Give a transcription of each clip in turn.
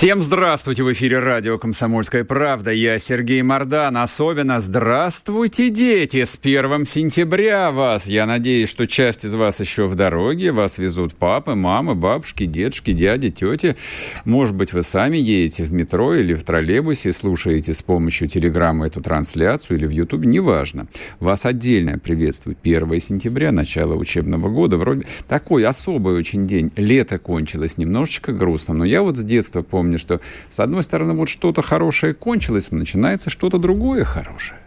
Всем здравствуйте! В эфире радио «Комсомольская правда». Я Сергей Мордан. Особенно здравствуйте, дети! С 1 сентября вас! Я надеюсь, что часть из вас еще в дороге. Вас везут папы, мамы, бабушки, дедушки, дяди, тети. Может быть, вы сами едете в метро или в троллейбусе, слушаете с помощью телеграммы эту трансляцию или в Ютубе. Неважно. Вас отдельно приветствует 1 сентября, начало учебного года. Вроде такой особый очень день. Лето кончилось немножечко грустно. Но я вот с детства помню, помню, что с одной стороны вот что-то хорошее кончилось, начинается что-то другое хорошее.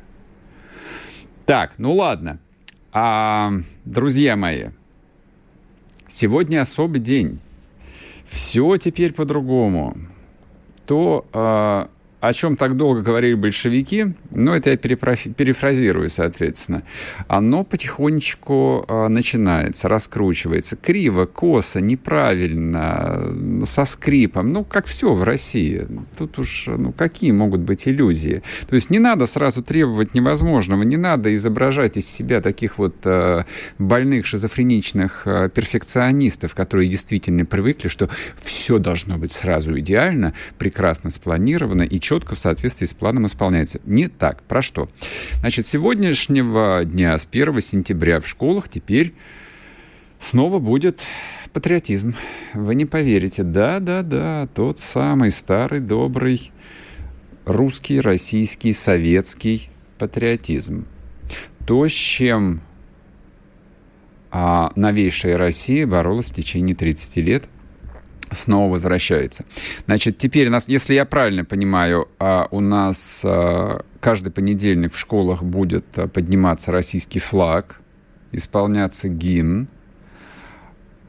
Так, ну ладно. А, друзья мои, сегодня особый день. Все теперь по-другому. То а, о чем так долго говорили большевики, ну, это я перефразирую, соответственно, оно потихонечку э, начинается, раскручивается. Криво, косо, неправильно, со скрипом. Ну, как все в России. Тут уж, ну, какие могут быть иллюзии? То есть не надо сразу требовать невозможного, не надо изображать из себя таких вот э, больных шизофреничных э, перфекционистов, которые действительно привыкли, что все должно быть сразу идеально, прекрасно спланировано и четко четко в соответствии с планом исполняется. Не так. Про что? Значит, сегодняшнего дня, с 1 сентября в школах теперь снова будет патриотизм. Вы не поверите. Да-да-да, тот самый старый, добрый русский, российский, советский патриотизм. То, с чем а, новейшая Россия боролась в течение 30 лет – снова возвращается. Значит, теперь у нас, если я правильно понимаю, а, у нас а, каждый понедельник в школах будет а, подниматься российский флаг, исполняться гимн,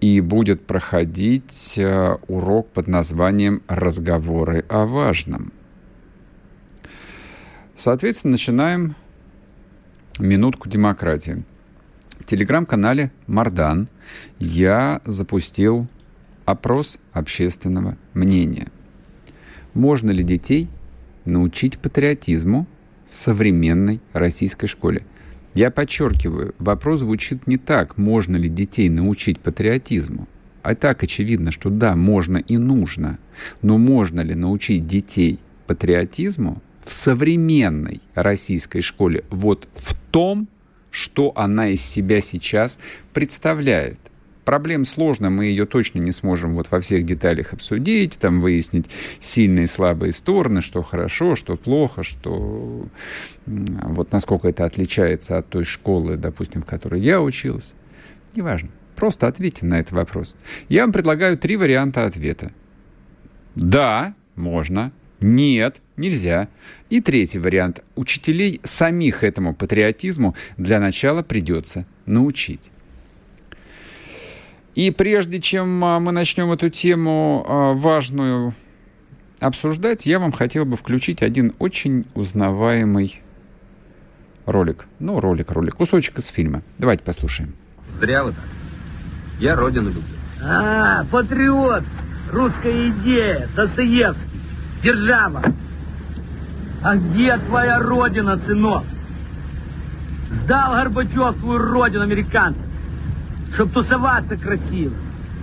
и будет проходить урок под названием «Разговоры о важном». Соответственно, начинаем минутку демократии. В телеграм-канале Мардан я запустил Опрос общественного мнения. Можно ли детей научить патриотизму в современной российской школе? Я подчеркиваю, вопрос звучит не так, можно ли детей научить патриотизму. А так очевидно, что да, можно и нужно. Но можно ли научить детей патриотизму в современной российской школе вот в том, что она из себя сейчас представляет? Проблема сложная, мы ее точно не сможем вот во всех деталях обсудить, там выяснить сильные и слабые стороны, что хорошо, что плохо, что вот насколько это отличается от той школы, допустим, в которой я учился. Неважно. Просто ответьте на этот вопрос. Я вам предлагаю три варианта ответа. Да, можно. Нет, нельзя. И третий вариант. Учителей самих этому патриотизму для начала придется научить. И прежде чем а, мы начнем эту тему а, важную обсуждать, я вам хотел бы включить один очень узнаваемый ролик. Ну, ролик, ролик, кусочек из фильма. Давайте послушаем. Зря вы так. Я родину люблю. А, патриот, русская идея, Достоевский, держава. А где твоя родина, сынок? Сдал Горбачев твою родину американцам чтобы тусоваться красиво.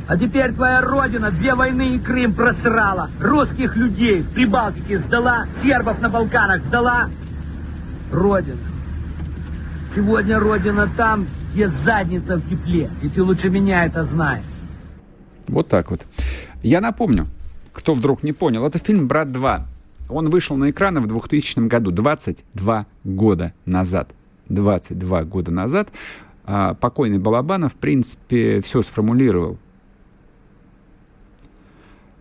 А теперь твоя родина две войны и Крым просрала. Русских людей в Прибалтике сдала, сербов на Балканах сдала. Родина. Сегодня родина там, где задница в тепле. И ты лучше меня это знаешь. Вот так вот. Я напомню, кто вдруг не понял, это фильм «Брат 2». Он вышел на экраны в 2000 году, 22 года назад. 22 года назад а покойный Балабанов, в принципе, все сформулировал.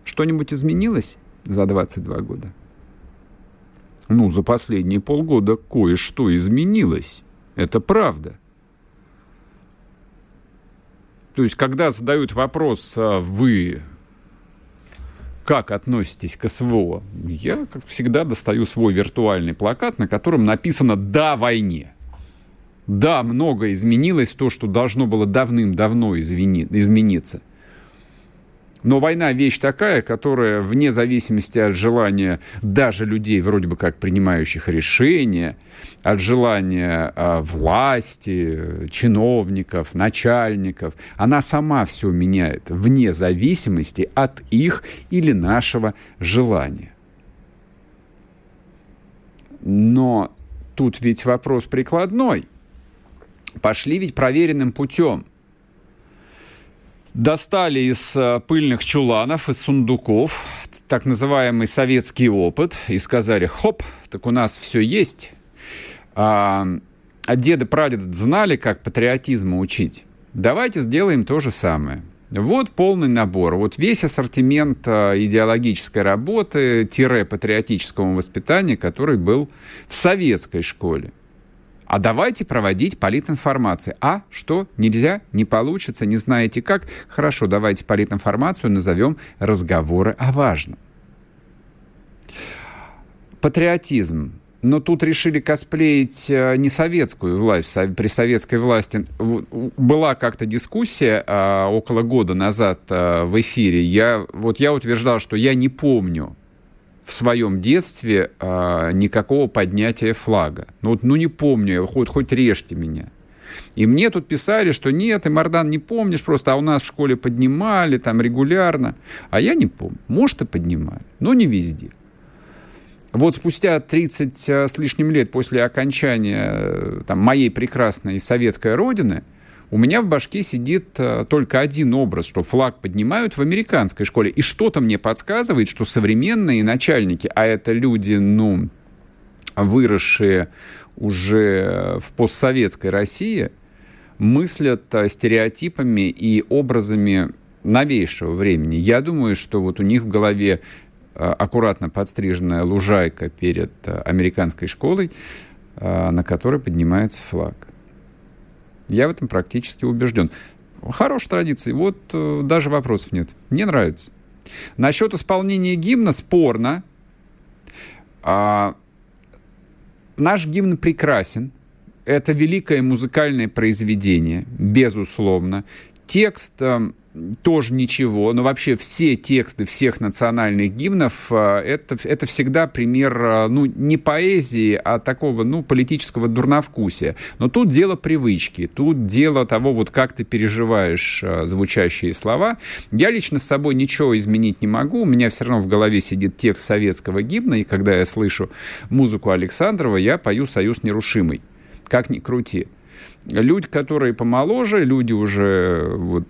Что-нибудь изменилось за 22 года? Ну, за последние полгода кое-что изменилось. Это правда. То есть, когда задают вопрос, а вы как относитесь к СВО, я, как всегда, достаю свой виртуальный плакат, на котором написано «Да войне». Да, многое изменилось, то, что должно было давным-давно измениться. Но война вещь такая, которая вне зависимости от желания даже людей, вроде бы как принимающих решения, от желания э, власти, чиновников, начальников, она сама все меняет вне зависимости от их или нашего желания. Но тут ведь вопрос прикладной. Пошли ведь проверенным путем достали из э, пыльных чуланов, из сундуков так называемый советский опыт и сказали, хоп, так у нас все есть. А, а деды, прадеды знали, как патриотизму учить. Давайте сделаем то же самое. Вот полный набор, вот весь ассортимент а, идеологической работы, тире патриотического воспитания, который был в советской школе. А давайте проводить политинформацию. А что? Нельзя? Не получится? Не знаете как? Хорошо, давайте политинформацию назовем разговоры о важном. Патриотизм. Но тут решили косплеить э, не советскую власть. При советской власти была как-то дискуссия а, около года назад а, в эфире. Я, вот я утверждал, что я не помню в своем детстве э, никакого поднятия флага. Ну, вот, ну не помню, хоть, хоть режьте меня. И мне тут писали, что нет, и Мардан не помнишь, просто а у нас в школе поднимали там регулярно. А я не помню. Может, и поднимали, но не везде. Вот спустя 30 а, с лишним лет после окончания э, там, моей прекрасной советской родины – у меня в башке сидит э, только один образ, что флаг поднимают в американской школе. И что-то мне подсказывает, что современные начальники, а это люди, ну, выросшие уже в постсоветской России, мыслят э, стереотипами и образами новейшего времени. Я думаю, что вот у них в голове э, аккуратно подстриженная лужайка перед американской школой, на которой поднимается флаг. Я в этом практически убежден. Хорошая традиция. Вот э, даже вопросов нет. Мне нравится. Насчет исполнения гимна спорно. А, наш гимн прекрасен. Это великое музыкальное произведение, безусловно. Текст э, тоже ничего, но вообще все тексты всех национальных гимнов а, это, это всегда пример, а, ну, не поэзии, а такого, ну, политического дурновкусия. Но тут дело привычки, тут дело того, вот как ты переживаешь а, звучащие слова. Я лично с собой ничего изменить не могу, у меня все равно в голове сидит текст советского гимна, и когда я слышу музыку Александрова, я пою «Союз нерушимый». Как ни крути. Люди, которые помоложе, люди уже вот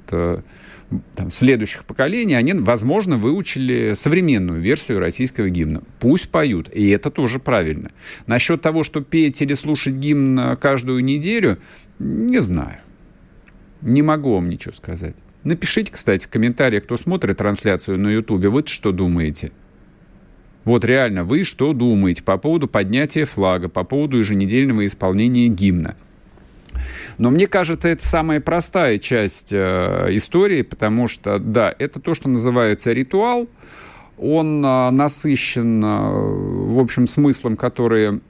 там, следующих поколений, они, возможно, выучили современную версию российского гимна. Пусть поют, и это тоже правильно. Насчет того, что петь или слушать гимн каждую неделю, не знаю. Не могу вам ничего сказать. Напишите, кстати, в комментариях, кто смотрит трансляцию на Ютубе, вы что думаете? Вот реально, вы что думаете по поводу поднятия флага, по поводу еженедельного исполнения гимна? Но мне кажется, это самая простая часть э, истории, потому что, да, это то, что называется ритуал. Он э, насыщен, э, в общем, смыслом, который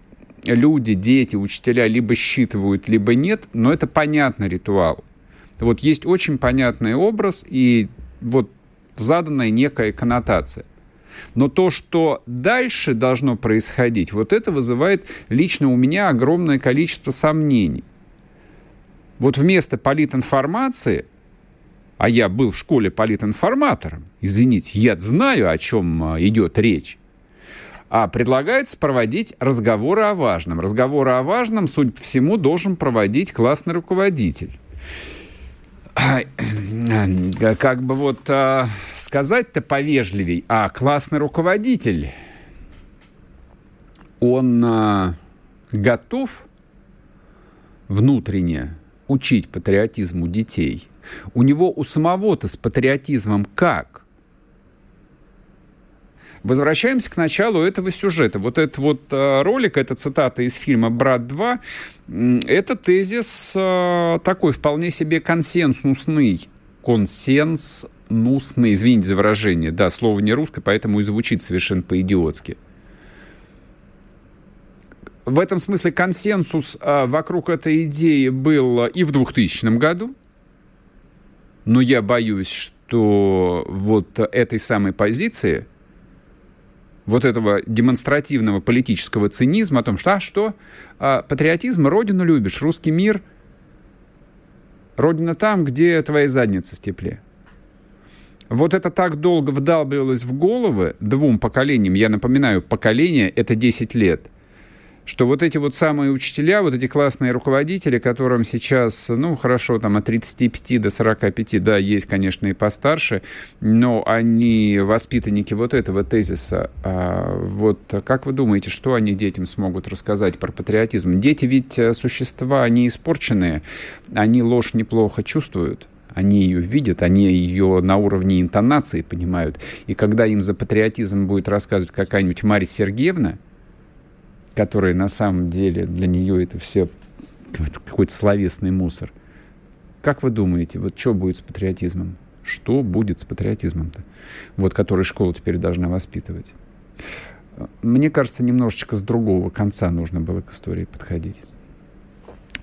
люди, дети, учителя либо считывают, либо нет, но это понятный ритуал. Вот есть очень понятный образ и вот заданная некая коннотация. Но то, что дальше должно происходить, вот это вызывает лично у меня огромное количество сомнений. Вот вместо политинформации, а я был в школе политинформатором, извините, я знаю, о чем а, идет речь, а предлагается проводить разговоры о важном. Разговоры о важном, судя по всему, должен проводить классный руководитель. Как бы вот а, сказать-то повежливей, а классный руководитель, он готов внутренне учить патриотизму детей. У него у самого-то с патриотизмом как? Возвращаемся к началу этого сюжета. Вот этот вот э, ролик, это цитата из фильма «Брат 2», это тезис э, такой вполне себе консенсусный. Консенсусный, извините за выражение. Да, слово не русское, поэтому и звучит совершенно по-идиотски. В этом смысле консенсус а, вокруг этой идеи был и в 2000 году, но я боюсь, что вот этой самой позиции, вот этого демонстративного политического цинизма о том, что, а что, а, патриотизм, родину любишь, русский мир, родина там, где твои задницы в тепле. Вот это так долго вдалбливалось в головы двум поколениям. Я напоминаю, поколение — это 10 лет — что вот эти вот самые учителя, вот эти классные руководители, которым сейчас, ну, хорошо, там от 35 до 45, да, есть, конечно, и постарше, но они воспитанники вот этого тезиса. А вот как вы думаете, что они детям смогут рассказать про патриотизм? Дети ведь э, существа не испорченные, они ложь неплохо чувствуют они ее видят, они ее на уровне интонации понимают. И когда им за патриотизм будет рассказывать какая-нибудь Марья Сергеевна, которая на самом деле для нее это все какой-то словесный мусор. Как вы думаете, вот что будет с патриотизмом? Что будет с патриотизмом-то? Вот который школа теперь должна воспитывать. Мне кажется, немножечко с другого конца нужно было к истории подходить.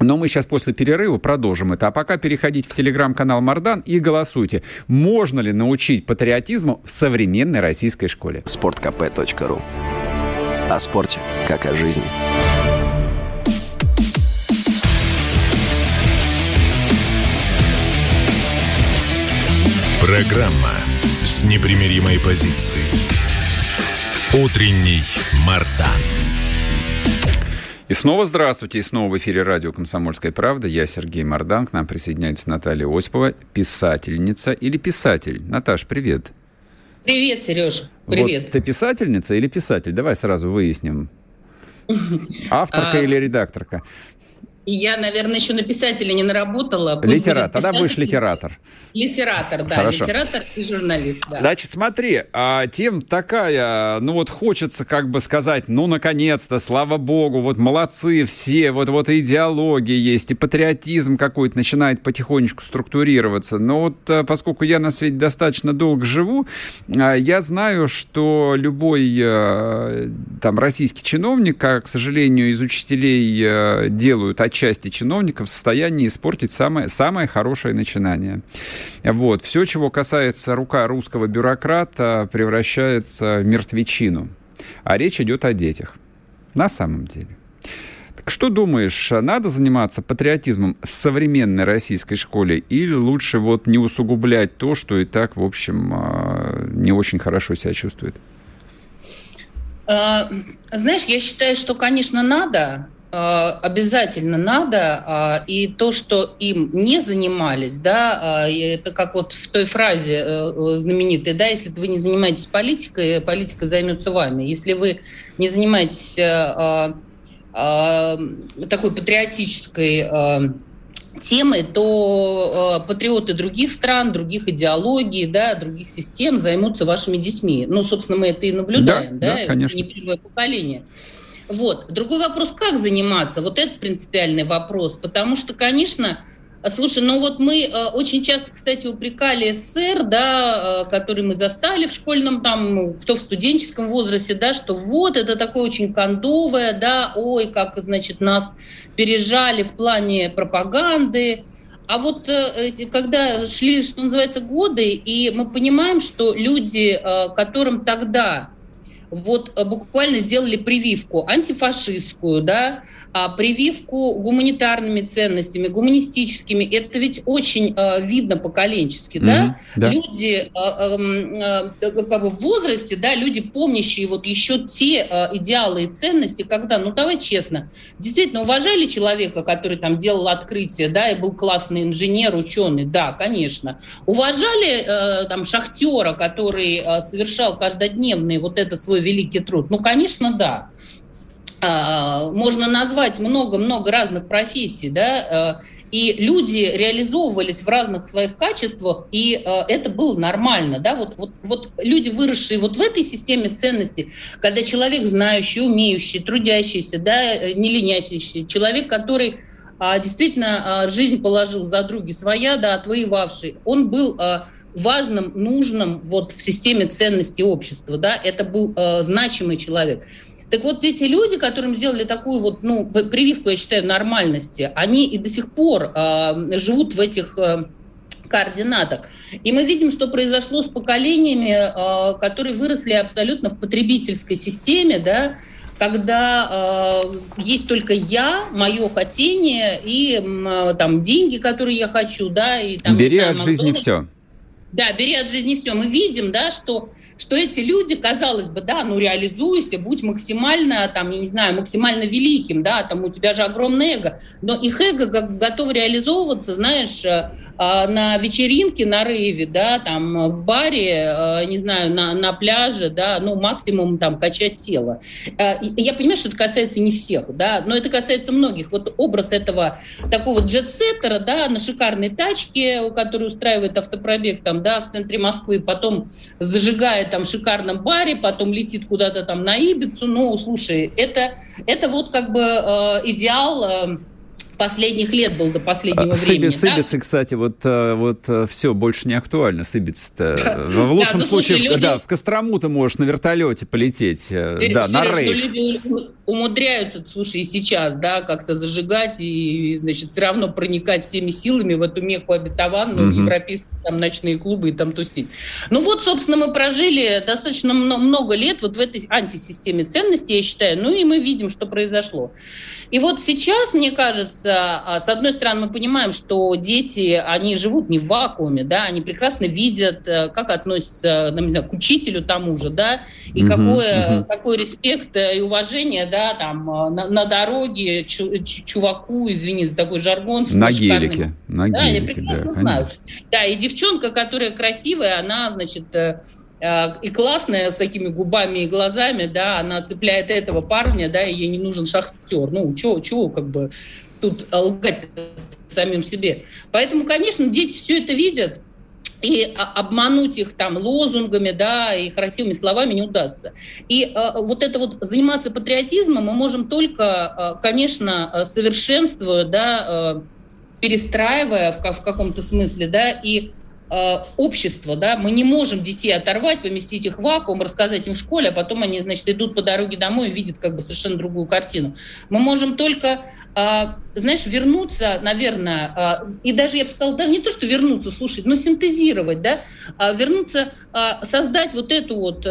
Но мы сейчас после перерыва продолжим это. А пока переходите в телеграм-канал Мардан и голосуйте. Можно ли научить патриотизму в современной российской школе? sportkp.ru о спорте, как о жизни. Программа с непримиримой позицией. Утренний Мардан. И снова здравствуйте, и снова в эфире радио «Комсомольская правда». Я Сергей Мордан, к нам присоединяется Наталья Осипова, писательница или писатель. Наташ, привет. Привет, Сереж. Привет. Вот ты писательница или писатель? Давай сразу выясним. Авторка а, или редакторка? Я, наверное, еще на писателя не наработала. Литератор. Тогда будешь литератор. Литератор, да. Хорошо. Литератор и журналист, да. Значит, смотри, а, тем такая, ну вот хочется как бы сказать, ну, наконец-то, слава богу, вот молодцы все, вот, вот и идеология есть, и патриотизм какой-то начинает потихонечку структурироваться. Но вот а, поскольку я на свете достаточно долго живу, а, я знаю, что любой а, там российский чиновник, как, к сожалению, из учителей а, делают части чиновников в состоянии испортить самое, самое хорошее начинание. Вот. Все, чего касается рука русского бюрократа, превращается в мертвечину. А речь идет о детях. На самом деле. Так что думаешь, надо заниматься патриотизмом в современной российской школе или лучше вот не усугублять то, что и так, в общем, а, не очень хорошо себя чувствует? А, знаешь, я считаю, что, конечно, надо, обязательно надо, а, и то, что им не занимались, да, а, это как вот в той фразе э, знаменитой, да, если вы не занимаетесь политикой, политика займется вами. Если вы не занимаетесь э, а, такой патриотической темой, то патриоты других стран, других идеологий, да, других систем займутся вашими детьми. Ну, собственно, мы это и наблюдаем, да, да, да конечно. не первое поколение. Вот. Другой вопрос, как заниматься? Вот это принципиальный вопрос, потому что, конечно, Слушай, ну вот мы э, очень часто, кстати, упрекали СССР, да, э, который мы застали в школьном, там, кто в студенческом возрасте, да, что вот это такое очень кондовое, да, ой, как, значит, нас пережали в плане пропаганды. А вот э, когда шли, что называется, годы, и мы понимаем, что люди, которым тогда вот э, буквально сделали прививку антифашистскую, да, прививку гуманитарными ценностями, гуманистическими. Это ведь очень э, видно поколенчески, mm-hmm, да? да? Люди э, э, э, как бы в возрасте, да, люди помнящие вот еще те идеалы и ценности, когда, ну давай честно, действительно уважали человека, который там делал открытие, да, и был классный инженер, ученый, да, конечно. Уважали э, там шахтера, который совершал каждодневный вот этот свой великий труд, ну, конечно, да. А, можно назвать много-много разных профессий, да, э, и люди реализовывались в разных своих качествах, и э, это было нормально, да, вот, вот, вот люди, выросшие вот в этой системе ценностей, когда человек знающий, умеющий, трудящийся, да, не ленящийся, человек, который а, действительно а, жизнь положил за други своя, да, отвоевавший, он был а, важным, нужным вот в системе ценностей общества, да, это был значимый человек. Так вот, эти люди, которым сделали такую вот, ну, прививку, я считаю, нормальности, они и до сих пор э, живут в этих э, координатах. И мы видим, что произошло с поколениями, э, которые выросли абсолютно в потребительской системе, да, когда э, есть только я, мое хотение и э, там деньги, которые я хочу, да, и там. Бери знаю, от жизни все. Да, бери от жизни все. Мы видим, да, что что эти люди, казалось бы, да, ну реализуйся, будь максимально, там, я не знаю, максимально великим, да, там у тебя же огромное эго, но их эго готово реализовываться, знаешь, э, на вечеринке, на рейве, да, там в баре, э, не знаю, на, на пляже, да, ну максимум там качать тело. Э, я понимаю, что это касается не всех, да, но это касается многих. Вот образ этого такого джетсеттера, да, на шикарной тачке, который устраивает автопробег там, да, в центре Москвы, потом зажигает там в шикарном баре, потом летит куда-то там на Ибицу. Ну, слушай, это, это вот как бы э, идеал э, последних лет был до последнего Сыбиц, времени. Сыбицы, да? кстати, вот, э, вот э, все, больше не актуально, Сыбиц-то. В лучшем случае, да, в Кострому ты можешь на вертолете полететь, э, да, на рейв умудряются, слушай, и сейчас, да, как-то зажигать и, значит, все равно проникать всеми силами в эту меху обетованную, угу. европейские там ночные клубы и там тусить. Ну вот, собственно, мы прожили достаточно много лет вот в этой антисистеме ценностей, я считаю, ну и мы видим, что произошло. И вот сейчас, мне кажется, а, с одной стороны, мы понимаем, что дети, они живут не в вакууме, да, они прекрасно видят, э, как относятся, ну, не знаю, к учителю тому же, да, и угу, какое, угу. какой респект и уважение, да, там э, на, на дороге чуваку, извини за такой жаргон. На гелике. На да, гелике, я прекрасно да, знаю. Да, и девчонка, которая красивая, она, значит, э, э, и классная, с такими губами и глазами, да, она цепляет этого парня, да, и ей не нужен шахтер. Ну, чего, чего как бы тут лгать самим себе. Поэтому, конечно, дети все это видят, и обмануть их там лозунгами, да, и красивыми словами не удастся. И э, вот это вот заниматься патриотизмом мы можем только, э, конечно, совершенствуя, да, э, перестраивая в, в каком-то смысле, да, и общество, да, мы не можем детей оторвать, поместить их в вакуум, рассказать им в школе, а потом они, значит, идут по дороге домой и видят как бы совершенно другую картину. Мы можем только а, знаешь, вернуться, наверное, а, и даже, я бы сказала, даже не то, что вернуться, слушать, но синтезировать, да, а вернуться, создать вот эту вот,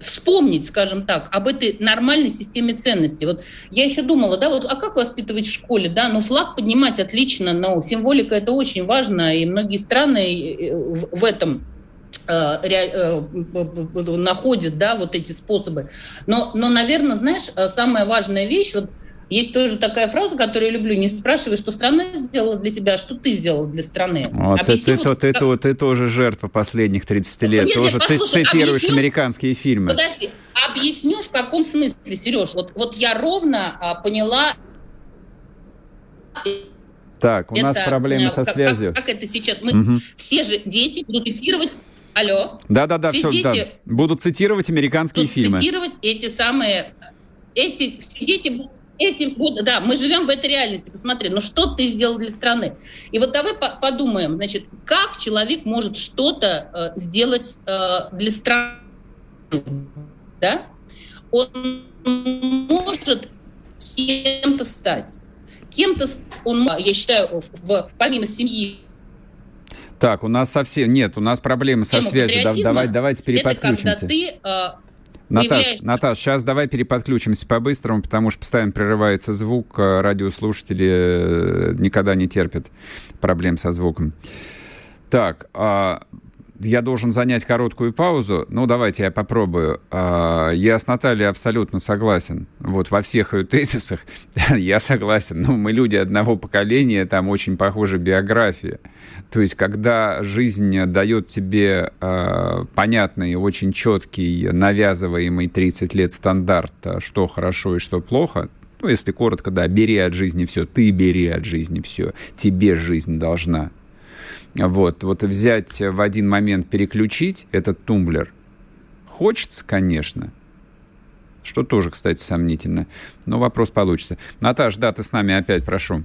вспомнить, скажем так, об этой нормальной системе ценностей. Вот я еще думала, да, вот, а как воспитывать в школе, да, ну, флаг поднимать отлично, но символика это очень важно, и многие страны в этом находят, да, вот эти способы. Но, но, наверное, знаешь, самая важная вещь, вот есть тоже такая фраза, которую я люблю. Не спрашивай, что страна сделала для тебя, а что ты сделал для страны. Вот, Объясню, ты, вот, ты, как... ты, ты, ты тоже жертва последних 30 лет. Нет, тоже нет, послушай, цитируешь объясню, американские фильмы. Подожди, объясню в каком смысле, Сереж. Вот, вот я ровно а, поняла... Так, у это, нас проблемы со связью. Как, как это сейчас? Мы угу. все же дети будут цитировать Алло. Да-да-да, все, все да. Будут цитировать американские будут фильмы. цитировать эти самые... Эти все дети будут этим будут, да, мы живем в этой реальности, посмотри, ну что ты сделал для страны? И вот давай по подумаем, значит, как человек может что-то э, сделать э, для страны, да? Он может кем-то стать. Кем-то он, я считаю, в, в, помимо семьи, так, у нас совсем нет, у нас проблемы со связью. Давай, давайте переподключимся. Это когда ты э, Наташ. Наташ, сейчас давай переподключимся по-быстрому, потому что постоянно прерывается звук. Э, радиослушатели э, никогда не терпят проблем со звуком. Так, а, я должен занять короткую паузу. Ну, давайте я попробую. А, я с Натальей абсолютно согласен. Вот во всех ее тезисах я согласен. Ну, мы люди одного поколения, там очень похожи биографии. То есть, когда жизнь дает тебе э, понятный, очень четкий, навязываемый 30 лет стандарт, что хорошо и что плохо, ну, если коротко, да, бери от жизни все, ты бери от жизни все, тебе жизнь должна. Вот, вот взять в один момент, переключить этот тумблер, хочется, конечно, что тоже, кстати, сомнительно, но вопрос получится. Наташ, да, ты с нами опять, прошу.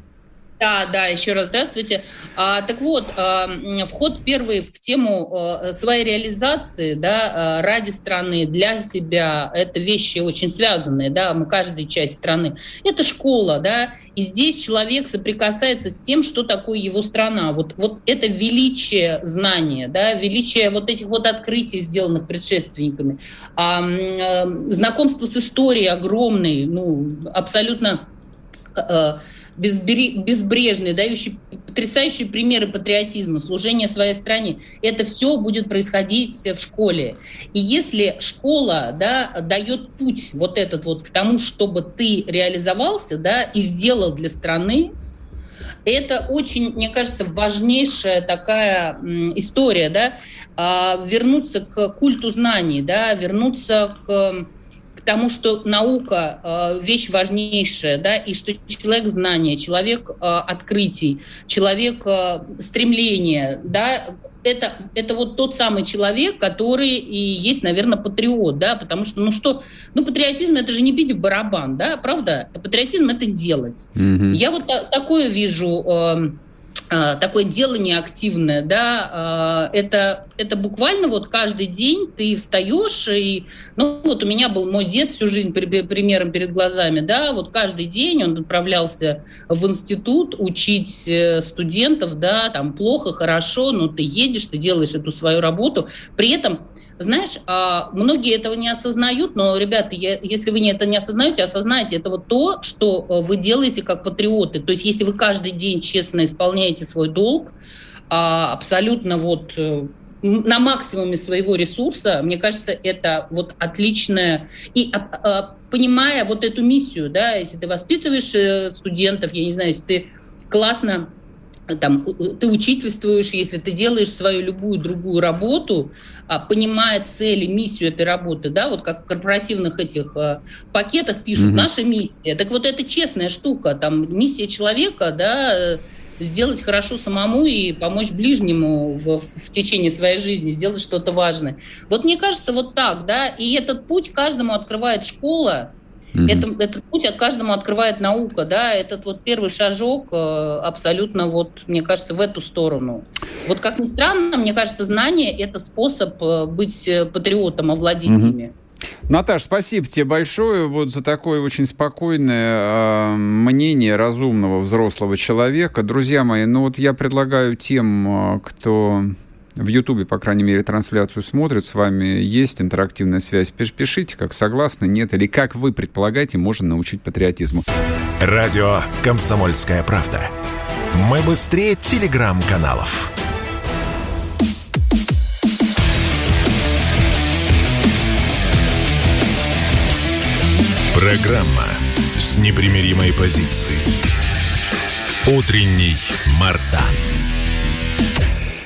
Да, да, еще раз здравствуйте. А, так вот, а, вход первый в тему а, своей реализации, да, а, ради страны, для себя, это вещи очень связанные, да, мы каждая часть страны. Это школа, да, и здесь человек соприкасается с тем, что такое его страна. Вот, вот это величие знания, да, величие вот этих вот открытий, сделанных предшественниками, а, а, знакомство с историей огромной, ну, абсолютно... А, безбрежные, дающие потрясающие примеры патриотизма, служения своей стране. Это все будет происходить в школе. И если школа да, дает путь вот этот вот к тому, чтобы ты реализовался да, и сделал для страны, это очень, мне кажется, важнейшая такая история, да, а, вернуться к культу знаний, да, вернуться к тому, что наука э, вещь важнейшая, да, и что человек знания, человек э, открытий, человек э, стремления, да, это, это вот тот самый человек, который и есть, наверное, патриот, да, потому что, ну что, ну патриотизм это же не бить в барабан, да, правда? Патриотизм это делать. Mm-hmm. Я вот та- такое вижу э, такое делание активное, да, а, это, это буквально вот каждый день ты встаешь, и, ну, вот у меня был мой дед всю жизнь примером перед глазами, да, вот каждый день он отправлялся в институт учить э, студентов, да, там плохо, хорошо, но ты едешь, ты делаешь эту свою работу, при этом знаешь, а, многие этого не осознают, но, ребята, если вы это не осознаете, осознайте, это вот то, что э, вы делаете как патриоты. То есть если вы каждый день честно исполняете свой долг, а, абсолютно вот э, на максимуме своего ресурса, мне кажется, это вот отличное. И а, понимая вот эту миссию, да, если ты воспитываешь э, студентов, я не знаю, если ты классно там, ты учительствуешь, если ты делаешь свою любую другую работу, а, понимая цели, миссию этой работы, да, вот как в корпоративных этих а, пакетах пишут, mm-hmm. наша миссия. Так вот это честная штука, там миссия человека, да, сделать хорошо самому и помочь ближнему в, в течение своей жизни, сделать что-то важное. Вот мне кажется, вот так, да, и этот путь каждому открывает школа, Mm-hmm. Это, этот путь от каждому открывает наука, да, этот вот первый шажок э, абсолютно вот, мне кажется, в эту сторону. Вот как ни странно, мне кажется, знание – это способ э, быть э, патриотом, овладеть mm-hmm. ими. Наташ, спасибо тебе большое вот за такое очень спокойное э, мнение разумного взрослого человека. Друзья мои, ну вот я предлагаю тем, кто в Ютубе, по крайней мере, трансляцию смотрят, с вами есть интерактивная связь. Пишите, как согласны, нет, или как вы предполагаете, можно научить патриотизму. Радио «Комсомольская правда». Мы быстрее телеграм-каналов. Программа с непримиримой позицией. Утренний Мардан.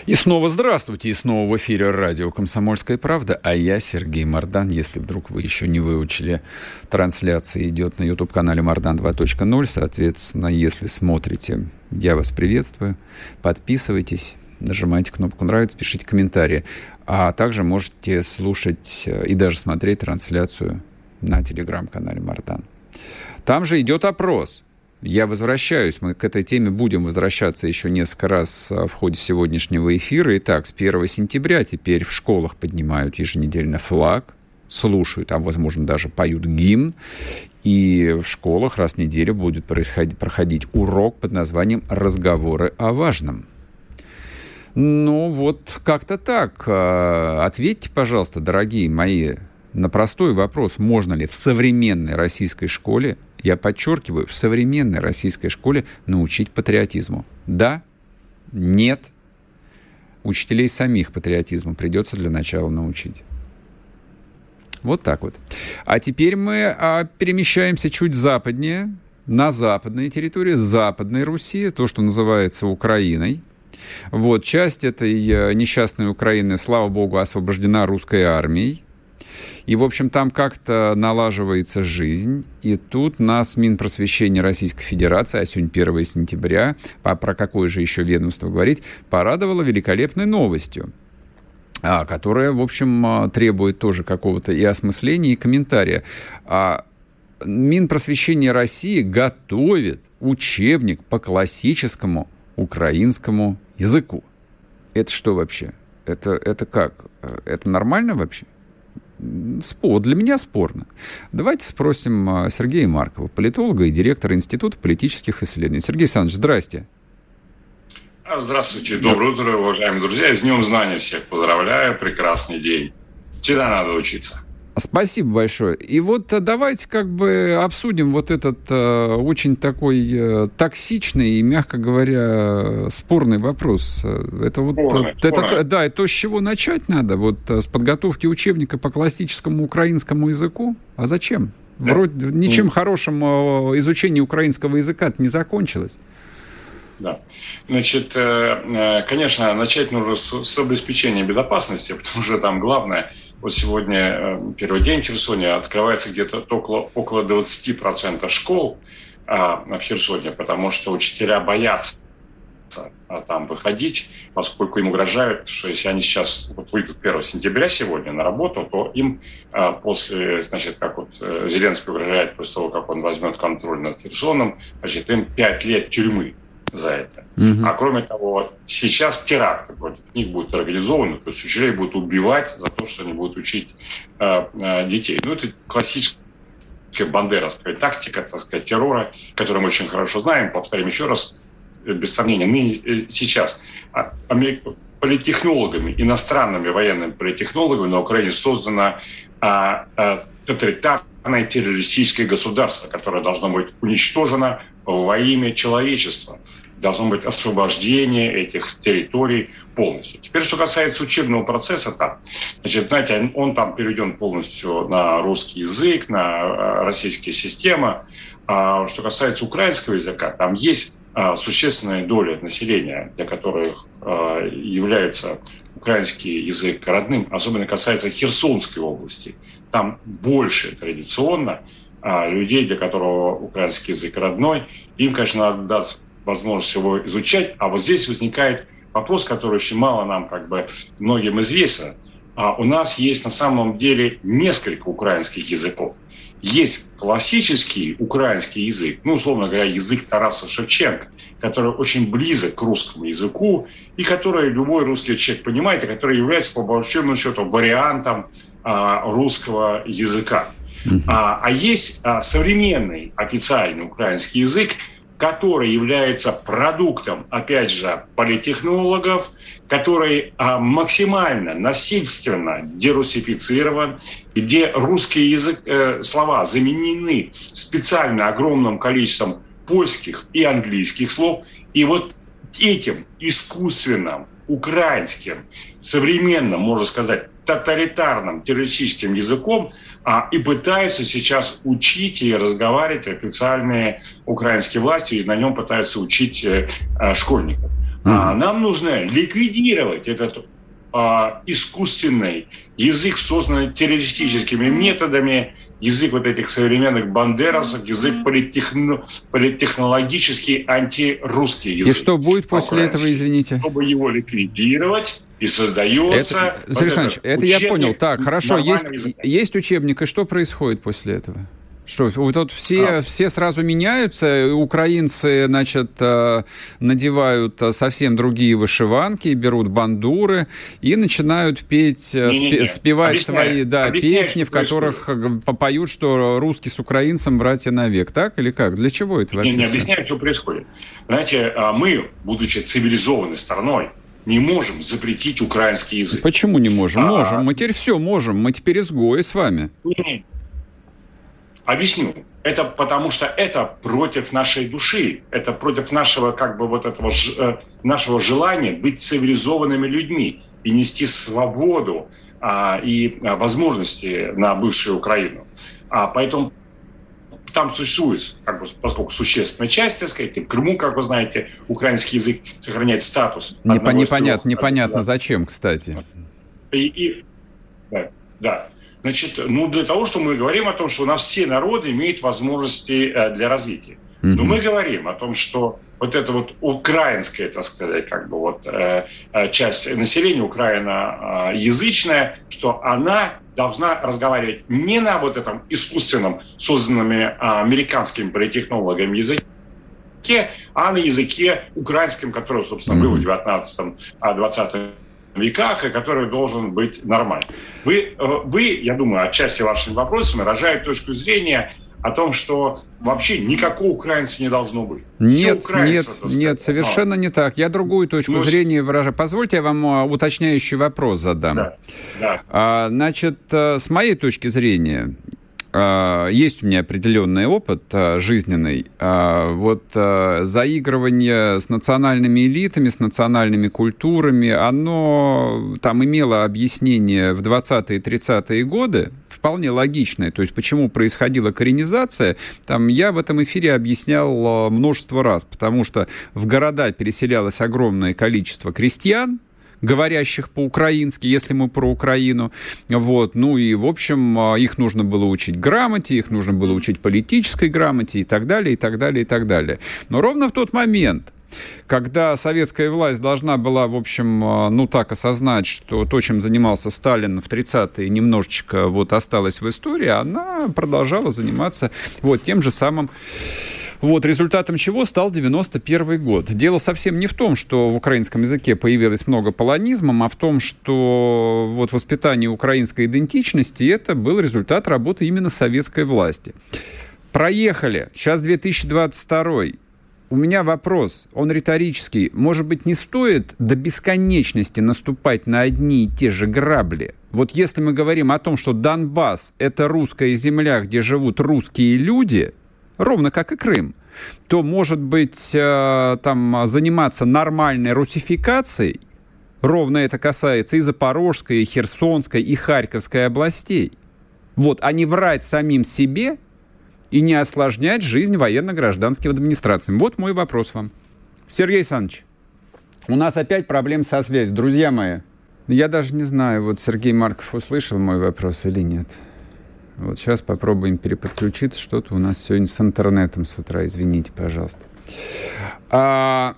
И снова здравствуйте, и снова в эфире радио «Комсомольская правда», а я Сергей Мордан. Если вдруг вы еще не выучили, трансляция идет на YouTube-канале «Мордан 2.0». Соответственно, если смотрите, я вас приветствую. Подписывайтесь, нажимайте кнопку «Нравится», пишите комментарии. А также можете слушать и даже смотреть трансляцию на телеграм-канале «Мордан». Там же идет опрос – я возвращаюсь, мы к этой теме будем возвращаться еще несколько раз а, в ходе сегодняшнего эфира. Итак, с 1 сентября теперь в школах поднимают еженедельно флаг, слушают, а возможно даже поют гимн. И в школах раз в неделю будет происходить, проходить урок под названием «Разговоры о важном». Ну вот как-то так. А, ответьте, пожалуйста, дорогие мои, на простой вопрос, можно ли в современной российской школе я подчеркиваю, в современной российской школе научить патриотизму. Да, нет. Учителей самих патриотизму придется для начала научить. Вот так вот. А теперь мы а, перемещаемся чуть западнее, на западной территории, Западной Руси, то, что называется Украиной. Вот, часть этой э, несчастной Украины, слава богу, освобождена русской армией. И, в общем, там как-то налаживается жизнь. И тут нас Минпросвещение Российской Федерации, а сегодня 1 сентября, про какое же еще ведомство говорить, порадовало великолепной новостью а, которая, в общем, а, требует тоже какого-то и осмысления, и комментария. А Минпросвещение России готовит учебник по классическому украинскому языку. Это что вообще? Это, это как? Это нормально вообще? Спор, для меня спорно. Давайте спросим а, Сергея Маркова, политолога и директора Института политических исследований. Сергей Александрович, здрасте. А, здравствуйте, доброе утро, уважаемые друзья. С Днем Знания всех поздравляю, прекрасный день. Всегда надо учиться. Спасибо большое. И вот э, давайте как бы обсудим вот этот э, очень такой э, токсичный и, мягко говоря, спорный вопрос. Это вот спорный, это, спорный. да, это то, с чего начать надо, вот э, с подготовки учебника по классическому украинскому языку. А зачем? Да. Вроде ничем mm. хорошим э, изучение украинского языка не закончилось. Да. Значит, конечно, начать нужно с обеспечения безопасности, потому что там главное – вот сегодня э, первый день Херсоне, открывается где-то около, около 20% школ а, в Херсоне, потому что учителя боятся а, там выходить, поскольку им угрожают, что если они сейчас вот выйдут 1 сентября сегодня на работу, то им а, после, значит, как вот э, Зеленский угрожает после того, как он возьмет контроль над Херсоном, значит, им 5 лет тюрьмы за это. Угу. А кроме того, сейчас теракты против них будут организованы, то есть учителей будут убивать за то, что они будут учить э, э, детей. Ну, это классическая бандеровская тактика, так сказать, террора, которую мы очень хорошо знаем. Повторим еще раз, э, без сомнения, мы э, сейчас а, политтехнологами, иностранными военными политтехнологами на Украине создано а, а, тоталитарное террористическое государство, которое должно быть уничтожено во имя человечества. Должно быть освобождение этих территорий полностью. Теперь, что касается учебного процесса, там, значит, знаете, он там переведен полностью на русский язык, на э, российские системы. А что касается украинского языка, там есть а, существенная доля населения, для которых а, является украинский язык родным, особенно касается Херсонской области. Там больше традиционно людей, для которого украинский язык родной, им, конечно, надо дать возможность его изучать. А вот здесь возникает вопрос, который очень мало нам, как бы, многим известен. А у нас есть на самом деле несколько украинских языков. Есть классический украинский язык, ну, условно говоря, язык Тараса Шевченко, который очень близок к русскому языку и который любой русский человек понимает, и который является, по большому счету, вариантом а, русского языка. А, а есть а, современный официальный украинский язык, который является продуктом, опять же, политтехнологов, который а, максимально насильственно дерусифицирован, где русские язык, э, слова заменены специально огромным количеством польских и английских слов. И вот этим искусственным, украинским, современным, можно сказать, тоталитарным террористическим языком а, и пытаются сейчас учить и разговаривать официальные украинские власти, и на нем пытаются учить э, школьников. А, нам нужно ликвидировать этот а, искусственный язык, созданный террористическими методами, язык вот этих современных бандерасов, язык политтехно, политтехнологический антирусский язык. И что будет после этого, извините? Чтобы его ликвидировать, и создается... Это, вот Александрович, это я понял. Так, хорошо, есть, есть учебник, и что происходит после этого? Что, вот тут все, а. все сразу меняются, украинцы, значит, э, надевают э, совсем другие вышиванки, берут бандуры и начинают петь, не, не, не. спевать Объясняю. свои да, Объясняю, песни, в которых попоют, что русский с украинцем братья навек, так или как? Для чего это вообще? Не, не объясняю, что происходит. Знаете, а мы, будучи цивилизованной страной, не можем запретить украинский язык. Почему не можем? А... Можем. Мы теперь все можем. Мы теперь изгои с вами. Объясню. Это потому что это против нашей души, это против нашего как бы вот этого э, нашего желания быть цивилизованными людьми и нести свободу а, и а, возможности на бывшую Украину. А, поэтому там существует, как бы, поскольку существенная часть, так сказать, и в Крыму, как вы знаете, украинский язык сохраняет статус. Непо- непонятно, непонятно зачем, кстати. И, и, да, да. Значит, ну, для того, что мы говорим о том, что у нас все народы имеют возможности э, для развития. Mm-hmm. Но мы говорим о том, что вот эта вот украинская, так сказать, как бы вот э, э часть населения, украиноязычная, что она должна разговаривать не на вот этом искусственном, созданными американскими политтехнологами языке, а на языке украинском, который, собственно, был в 19-20 веках, и который должен быть нормальным. Вы, э, вы, я думаю, отчасти вашими вопросами выражают точку зрения о том, что вообще никакого украинца не должно быть. Нет, нет, нет, совершенно не так. Я другую точку ну, зрения выражаю. Позвольте я вам а, уточняющий вопрос задам. Да, да. А, значит, э, с моей точки зрения, есть у меня определенный опыт а, жизненный. А, вот заигрывание с национальными элитами, с национальными культурами, оно там имело объяснение в 20-е 30-е годы, вполне логичное. То есть почему происходила коренизация, там я в этом эфире объяснял множество раз, потому что в города переселялось огромное количество крестьян, говорящих по-украински, если мы про Украину. Вот. Ну и, в общем, а, их нужно было учить грамоте, их нужно было учить политической грамоте и так далее, и так далее, и так далее. Но ровно в тот момент, когда советская власть должна была, в общем, а, ну так осознать, что то, чем занимался Сталин в 30-е, немножечко вот осталось в истории, она продолжала заниматься вот тем же самым вот, результатом чего стал 91 год. Дело совсем не в том, что в украинском языке появилось много полонизмов, а в том, что вот воспитание украинской идентичности это был результат работы именно советской власти. Проехали. Сейчас 2022. У меня вопрос, он риторический. Может быть, не стоит до бесконечности наступать на одни и те же грабли? Вот если мы говорим о том, что Донбасс – это русская земля, где живут русские люди – ровно как и Крым, то, может быть, э, там заниматься нормальной русификацией, ровно это касается и Запорожской, и Херсонской, и Харьковской областей. Вот, а не врать самим себе и не осложнять жизнь военно-гражданским администрациям. Вот мой вопрос вам. Сергей Александрович, у нас опять проблем со связью. Друзья мои, я даже не знаю, вот Сергей Марков услышал мой вопрос или нет. Вот сейчас попробуем переподключиться. Что-то у нас сегодня с интернетом с утра. Извините, пожалуйста. А,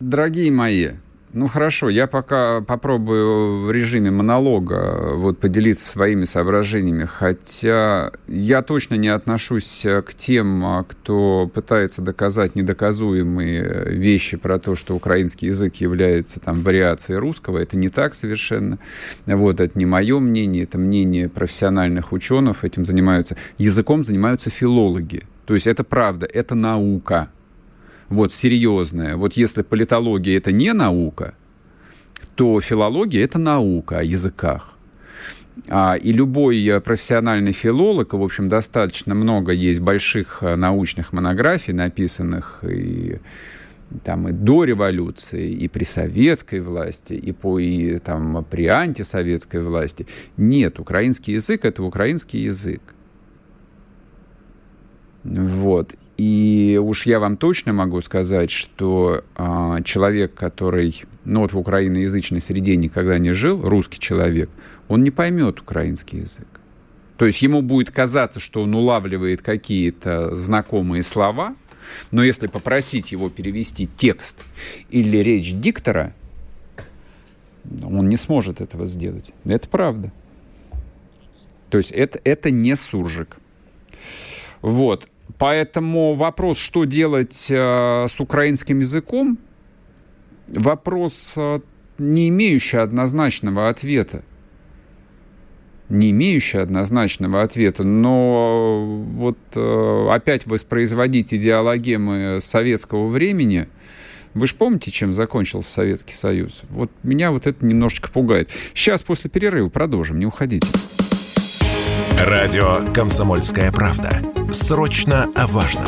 дорогие мои, ну хорошо, я пока попробую в режиме монолога вот поделиться своими соображениями, хотя я точно не отношусь к тем, кто пытается доказать недоказуемые вещи про то, что украинский язык является там вариацией русского. Это не так совершенно. Вот это не мое мнение, это мнение профессиональных ученых. Этим занимаются языком занимаются филологи. То есть это правда, это наука вот, серьезная. Вот если политология это не наука, то филология это наука о языках. А, и любой профессиональный филолог, в общем, достаточно много есть больших э, научных монографий, написанных и там и до революции, и при советской власти, и, по, и там, при антисоветской власти. Нет, украинский язык – это украинский язык. Вот. И уж я вам точно могу сказать, что э, человек, который ну, вот в украиноязычной среде никогда не жил, русский человек, он не поймет украинский язык. То есть ему будет казаться, что он улавливает какие-то знакомые слова, но если попросить его перевести текст или речь диктора, он не сможет этого сделать. Это правда. То есть это, это не суржик. Вот. Поэтому вопрос, что делать э, с украинским языком, вопрос, э, не имеющий однозначного ответа. Не имеющий однозначного ответа, но вот э, опять воспроизводить идеологемы советского времени, вы же помните, чем закончился Советский Союз? Вот меня вот это немножечко пугает. Сейчас после перерыва продолжим, не уходите. Радио «Комсомольская правда». Срочно о важном.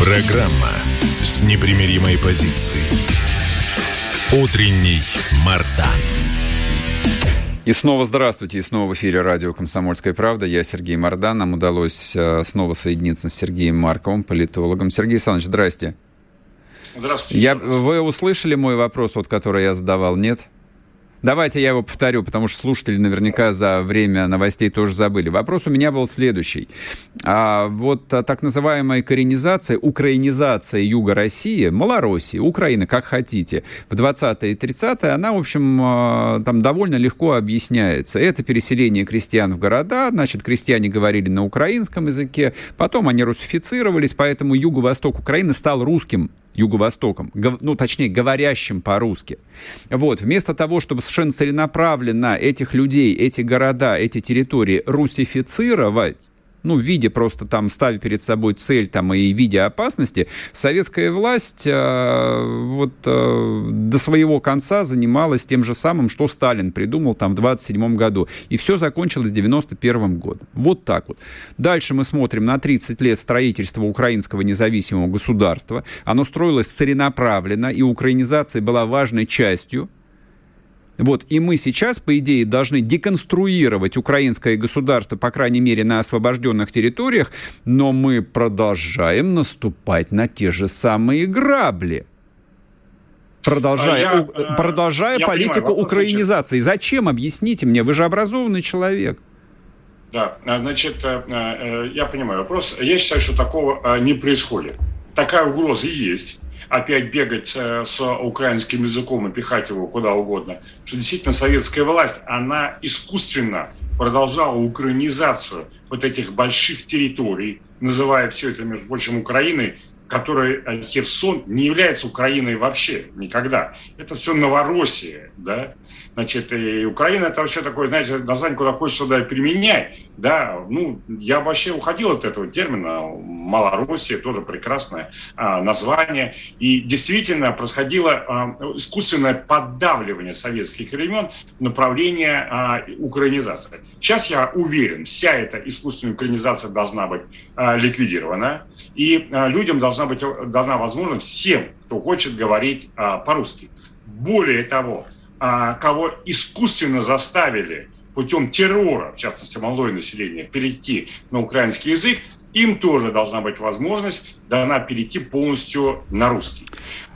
Программа с непримиримой позицией. Утренний Мардан. И снова здравствуйте, и снова в эфире радио «Комсомольская правда». Я Сергей Мордан. Нам удалось э, снова соединиться с Сергеем Марковым, политологом. Сергей Александрович, здрасте. Здравствуйте. Я, вы услышали мой вопрос, вот, который я задавал, нет? Давайте я его повторю, потому что слушатели наверняка за время новостей тоже забыли. Вопрос у меня был следующий. А, вот а, так называемая коренизация, украинизация Юга России, Малороссии, Украины, как хотите, в 20-е и 30-е, она, в общем, а, там довольно легко объясняется. Это переселение крестьян в города, значит, крестьяне говорили на украинском языке, потом они русифицировались, поэтому юго-восток Украины стал русским юго-востоком, ну, точнее, говорящим по-русски. Вот, вместо того, чтобы совершенно целенаправленно этих людей, эти города, эти территории русифицировать, ну, в виде просто там, ставя перед собой цель там и видя опасности, советская власть э, вот э, до своего конца занималась тем же самым, что Сталин придумал там в 27 году. И все закончилось в 91 году. Вот так вот. Дальше мы смотрим на 30 лет строительства украинского независимого государства. Оно строилось целенаправленно, и украинизация была важной частью вот, и мы сейчас, по идее, должны деконструировать украинское государство, по крайней мере, на освобожденных территориях, но мы продолжаем наступать на те же самые грабли. Продолжая, я, у, э, продолжая я политику понимаю, украинизации. Зачем, объясните мне, вы же образованный человек. Да, а, значит, э, э, я понимаю вопрос. Я считаю, что такого не происходит. Такая угроза есть опять бегать э, с украинским языком и пихать его куда угодно, что действительно советская власть, она искусственно продолжала украинизацию вот этих больших территорий, называя все это, между прочим, Украиной, которой э, Херсон не является Украиной вообще никогда. Это все Новороссия, да. Значит, и Украина это вообще такое, знаете, название, куда хочешь, сюда применяй, да. Ну, я вообще уходил от этого термина. Малороссия тоже прекрасное а, название. И действительно происходило а, искусственное поддавливание советских времен в направлении а, украинизации. Сейчас я уверен, вся эта искусственная украинизация должна быть а, ликвидирована. И а, людям должна быть дана возможность всем, кто хочет говорить а, по-русски. Более того, а, кого искусственно заставили путем террора, в частности, молодое население, перейти на украинский язык, им тоже должна быть возможность дана перейти полностью на русский.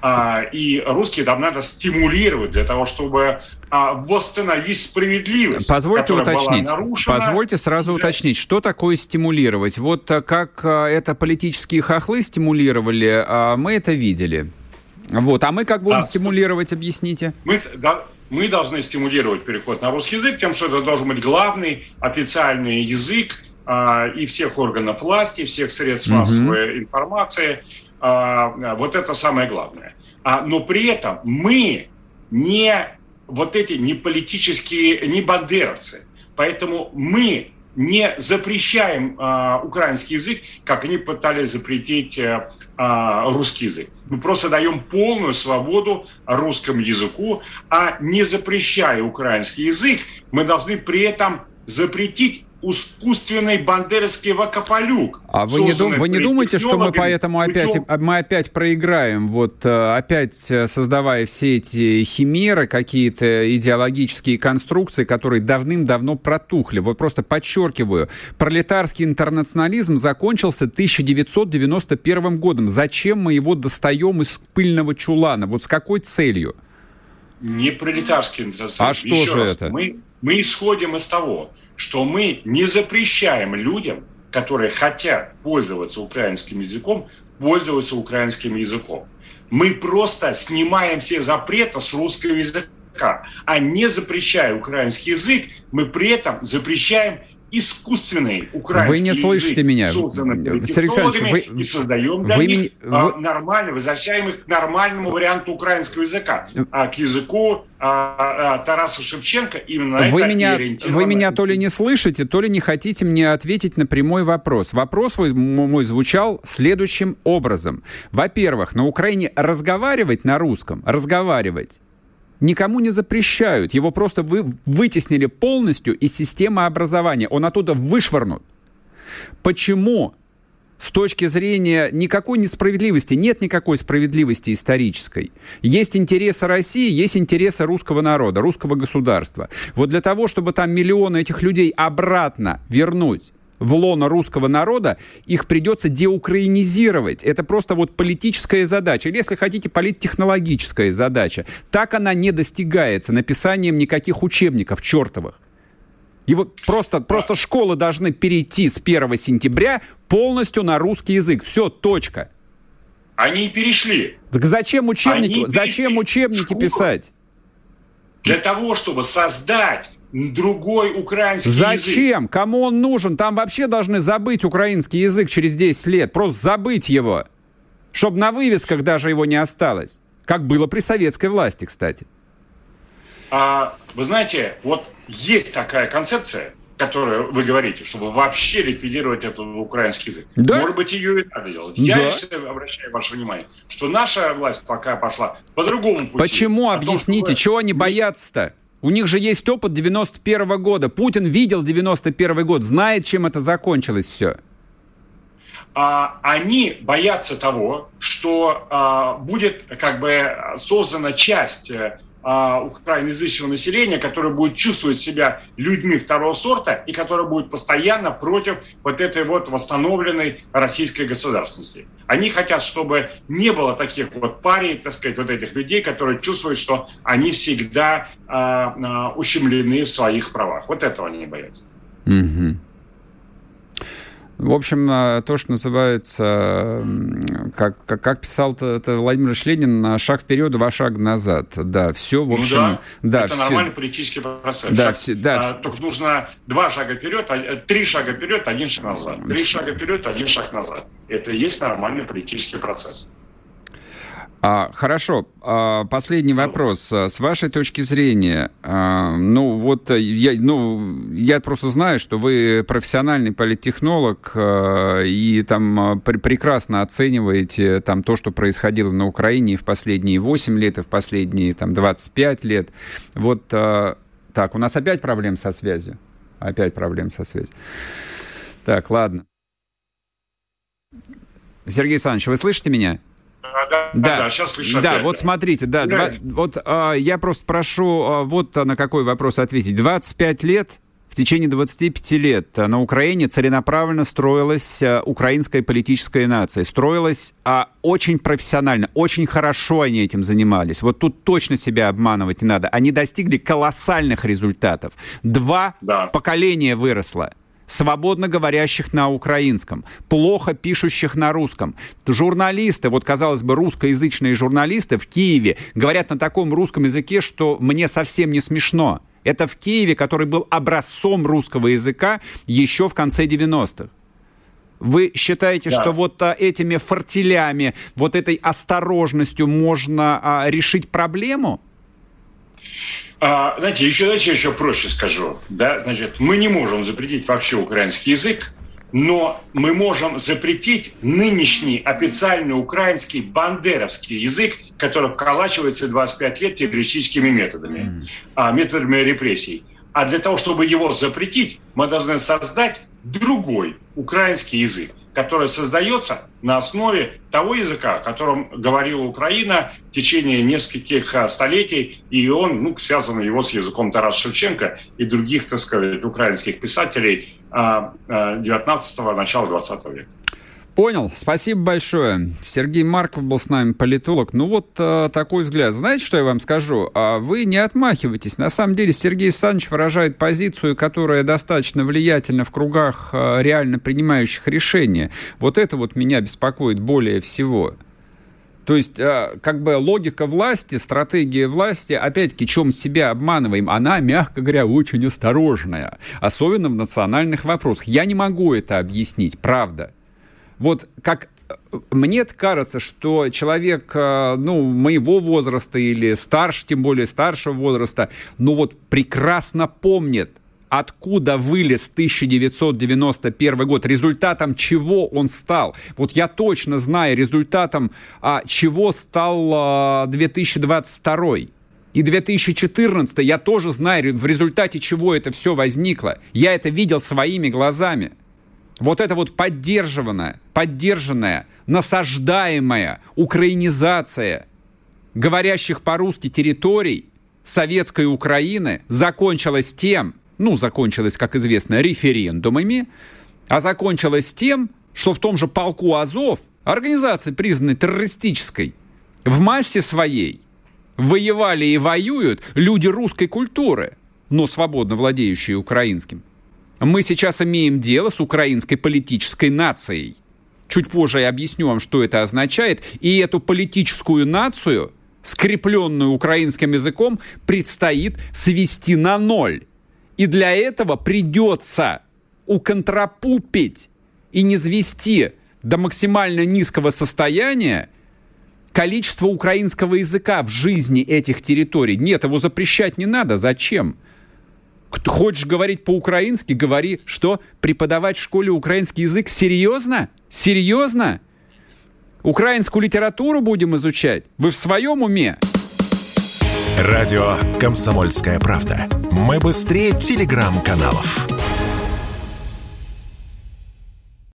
А, и русский там надо стимулировать для того, чтобы а, восстановить справедливость. Позвольте уточнить. Позвольте сразу уточнить, что такое стимулировать. Вот а, как а, это политические хохлы стимулировали, а, мы это видели. Вот, а мы как будем а, стимулировать, объясните? Мы, да, мы должны стимулировать переход на русский язык тем, что это должен быть главный официальный язык а, и всех органов власти, всех средств угу. массовой информации. А, вот это самое главное. А, но при этом мы не вот эти не политические, не бандеровцы. Поэтому мы не запрещаем э, украинский язык, как они пытались запретить э, русский язык. Мы просто даем полную свободу русскому языку, а не запрещая украинский язык, мы должны при этом запретить искусственный бандеровский вакополюк. А вы не, дум, вы не думаете, что мы поэтому опять, мы опять проиграем, вот э, опять э, создавая все эти химеры, какие-то идеологические конструкции, которые давным-давно протухли? Вот просто подчеркиваю, пролетарский интернационализм закончился 1991 годом. Зачем мы его достаем из пыльного чулана? Вот с какой целью? Не пролетарский интернационализм. А что Еще же раз, это? Мы, мы исходим из того, что мы не запрещаем людям, которые хотят пользоваться украинским языком, пользоваться украинским языком. Мы просто снимаем все запреты с русского языка, а не запрещая украинский язык, мы при этом запрещаем искусственный украинский Вы не слышите язык, меня. Сергей Александрович, вы, и создаем для вы, них вы... нормально, возвращаем их к нормальному варианту украинского языка, а к языку а, а, Тараса Шевченко именно вы меня, Вы меня то ли не слышите, то ли не хотите мне ответить на прямой вопрос. Вопрос мой, мой звучал следующим образом. Во-первых, на Украине разговаривать на русском, разговаривать никому не запрещают. Его просто вы, вытеснили полностью из системы образования. Он оттуда вышвырнут. Почему? С точки зрения никакой несправедливости, нет никакой справедливости исторической. Есть интересы России, есть интересы русского народа, русского государства. Вот для того, чтобы там миллионы этих людей обратно вернуть в лоно русского народа, их придется деукраинизировать. Это просто вот политическая задача. Или, если хотите, политтехнологическая задача. Так она не достигается написанием никаких учебников чертовых. И вот просто, просто школы должны перейти с 1 сентября полностью на русский язык. Все, точка. Они перешли. Так зачем учебники, Они зачем учебники писать? Для того, чтобы создать другой украинский Зачем? язык. Зачем? Кому он нужен? Там вообще должны забыть украинский язык через 10 лет. Просто забыть его. Чтобы на вывесках даже его не осталось. Как было при советской власти, кстати. А, вы знаете, вот есть такая концепция, которую вы говорите, чтобы вообще ликвидировать этот украинский язык. Да? Может быть, ее и надо делать. Да. Я обращаю ваше внимание, что наша власть пока пошла по другому пути. Почему? Объясните, том, чего они боятся-то? У них же есть опыт 91 -го года. Путин видел 91 год, знает, чем это закончилось все. А, они боятся того, что а, будет как бы создана часть э, украиноязычного населения, которое будет чувствовать себя людьми второго сорта и которое будет постоянно против вот этой вот восстановленной российской государственности. Они хотят, чтобы не было таких вот парей, так сказать, вот этих людей, которые чувствуют, что они всегда а, а, ущемлены в своих правах. Вот этого они боятся. Mm-hmm. В общем, э, то, что называется, как, как, как писал это Владимир Ленин, шаг вперед, два шага назад. Да, все, в ну общем... Ну да, да это все... нормальный политический процесс. Да, шаг, все, да. А, только нужно два шага вперед, а, э, три шага вперед, один шаг назад. Три шага вперед, один шаг назад. Это и есть нормальный политический процесс. А, хорошо. А, последний вопрос. А, с вашей точки зрения, а, ну вот э, я, ну, я просто знаю, что вы профессиональный политтехнолог а, и там а, пр прекрасно оцениваете там то, что происходило на Украине в последние 8 лет и в последние там 25 лет. Вот а, так, у нас опять проблем со связью. Опять проблем со связью. Так, ладно. Сергей Александрович, вы слышите меня? Да, да, да, сейчас слышу. Да, опять. вот смотрите, да, да. Два, вот а, я просто прошу а, вот на какой вопрос ответить. 25 лет в течение 25 лет на Украине целенаправленно строилась а, украинская политическая нация. Строилась а, очень профессионально, очень хорошо они этим занимались. Вот тут точно себя обманывать не надо. Они достигли колоссальных результатов. Два да. поколения выросло свободно говорящих на украинском, плохо пишущих на русском. Журналисты, вот казалось бы, русскоязычные журналисты в Киеве говорят на таком русском языке, что мне совсем не смешно. Это в Киеве, который был образцом русского языка еще в конце 90-х. Вы считаете, да. что вот а, этими фортелями, вот этой осторожностью можно а, решить проблему? А, знаете, еще, знаете, еще проще скажу. Да? Значит, мы не можем запретить вообще украинский язык, но мы можем запретить нынешний официальный украинский бандеровский язык, который вколачивается 25 лет террористическими методами, mm. методами репрессий. А для того, чтобы его запретить, мы должны создать другой украинский язык которое создается на основе того языка, о котором говорила Украина в течение нескольких а, столетий, и он, ну, связан его с языком Тараса Шевченко и других, так сказать, украинских писателей 19-го, а, а, начала 20 века. Понял. Спасибо большое. Сергей Марков был с нами, политолог. Ну вот э, такой взгляд. Знаете, что я вам скажу? А вы не отмахивайтесь. На самом деле Сергей Александрович выражает позицию, которая достаточно влиятельна в кругах э, реально принимающих решения. Вот это вот меня беспокоит более всего. То есть, э, как бы логика власти, стратегия власти, опять-таки, чем себя обманываем, она, мягко говоря, очень осторожная. Особенно в национальных вопросах. Я не могу это объяснить, правда. Вот как э, мне кажется, что человек, э, ну, моего возраста или старше, тем более старшего возраста, ну вот прекрасно помнит, откуда вылез 1991 год, результатом чего он стал. Вот я точно знаю результатом, а, чего стал а, 2022. И 2014 я тоже знаю, в результате чего это все возникло. Я это видел своими глазами вот это вот поддерживанная, поддержанная, насаждаемая украинизация говорящих по-русски территорий советской Украины закончилась тем, ну, закончилась, как известно, референдумами, а закончилась тем, что в том же полку Азов, организации, признанной террористической, в массе своей воевали и воюют люди русской культуры, но свободно владеющие украинским. Мы сейчас имеем дело с украинской политической нацией. Чуть позже я объясню вам, что это означает. И эту политическую нацию, скрепленную украинским языком, предстоит свести на ноль. И для этого придется уконтрапупить и не свести до максимально низкого состояния количество украинского языка в жизни этих территорий. Нет, его запрещать не надо. Зачем? Хочешь говорить по-украински, говори, что преподавать в школе украинский язык серьезно? Серьезно? Украинскую литературу будем изучать? Вы в своем уме? Радио «Комсомольская правда». Мы быстрее телеграм-каналов.